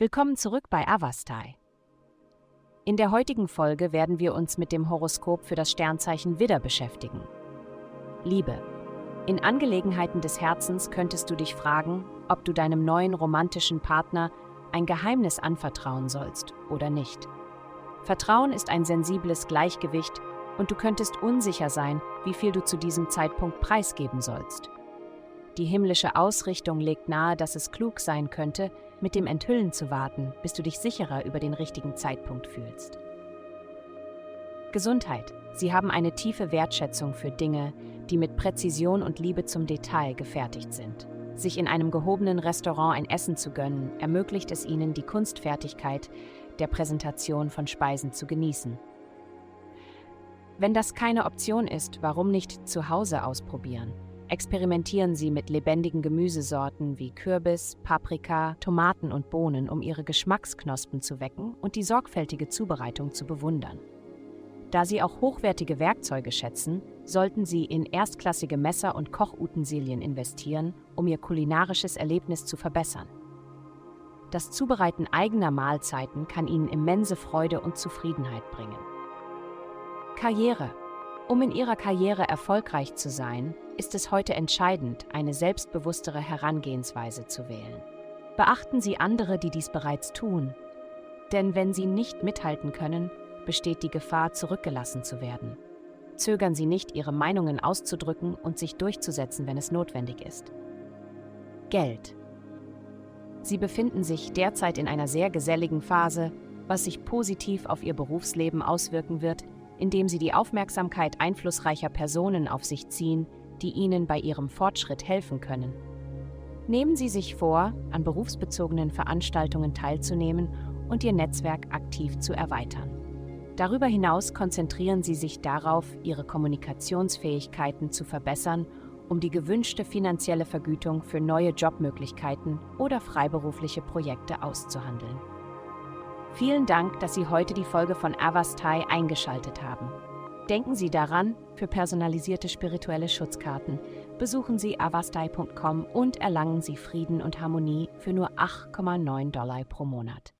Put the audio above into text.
Willkommen zurück bei Avastai. In der heutigen Folge werden wir uns mit dem Horoskop für das Sternzeichen Widder beschäftigen. Liebe. In Angelegenheiten des Herzens könntest du dich fragen, ob du deinem neuen romantischen Partner ein Geheimnis anvertrauen sollst oder nicht. Vertrauen ist ein sensibles Gleichgewicht und du könntest unsicher sein, wie viel du zu diesem Zeitpunkt preisgeben sollst. Die himmlische Ausrichtung legt nahe, dass es klug sein könnte, mit dem Enthüllen zu warten, bis du dich sicherer über den richtigen Zeitpunkt fühlst. Gesundheit. Sie haben eine tiefe Wertschätzung für Dinge, die mit Präzision und Liebe zum Detail gefertigt sind. Sich in einem gehobenen Restaurant ein Essen zu gönnen, ermöglicht es ihnen, die Kunstfertigkeit der Präsentation von Speisen zu genießen. Wenn das keine Option ist, warum nicht zu Hause ausprobieren? Experimentieren Sie mit lebendigen Gemüsesorten wie Kürbis, Paprika, Tomaten und Bohnen, um Ihre Geschmacksknospen zu wecken und die sorgfältige Zubereitung zu bewundern. Da Sie auch hochwertige Werkzeuge schätzen, sollten Sie in erstklassige Messer und Kochutensilien investieren, um Ihr kulinarisches Erlebnis zu verbessern. Das Zubereiten eigener Mahlzeiten kann Ihnen immense Freude und Zufriedenheit bringen. Karriere. Um in Ihrer Karriere erfolgreich zu sein, ist es heute entscheidend, eine selbstbewusstere Herangehensweise zu wählen. Beachten Sie andere, die dies bereits tun, denn wenn Sie nicht mithalten können, besteht die Gefahr, zurückgelassen zu werden. Zögern Sie nicht, Ihre Meinungen auszudrücken und sich durchzusetzen, wenn es notwendig ist. Geld. Sie befinden sich derzeit in einer sehr geselligen Phase, was sich positiv auf Ihr Berufsleben auswirken wird, indem Sie die Aufmerksamkeit einflussreicher Personen auf sich ziehen, die Ihnen bei Ihrem Fortschritt helfen können. Nehmen Sie sich vor, an berufsbezogenen Veranstaltungen teilzunehmen und Ihr Netzwerk aktiv zu erweitern. Darüber hinaus konzentrieren Sie sich darauf, Ihre Kommunikationsfähigkeiten zu verbessern, um die gewünschte finanzielle Vergütung für neue Jobmöglichkeiten oder freiberufliche Projekte auszuhandeln. Vielen Dank, dass Sie heute die Folge von Avastai eingeschaltet haben. Denken Sie daran, für personalisierte spirituelle Schutzkarten besuchen Sie avastai.com und erlangen Sie Frieden und Harmonie für nur 8,9 Dollar pro Monat.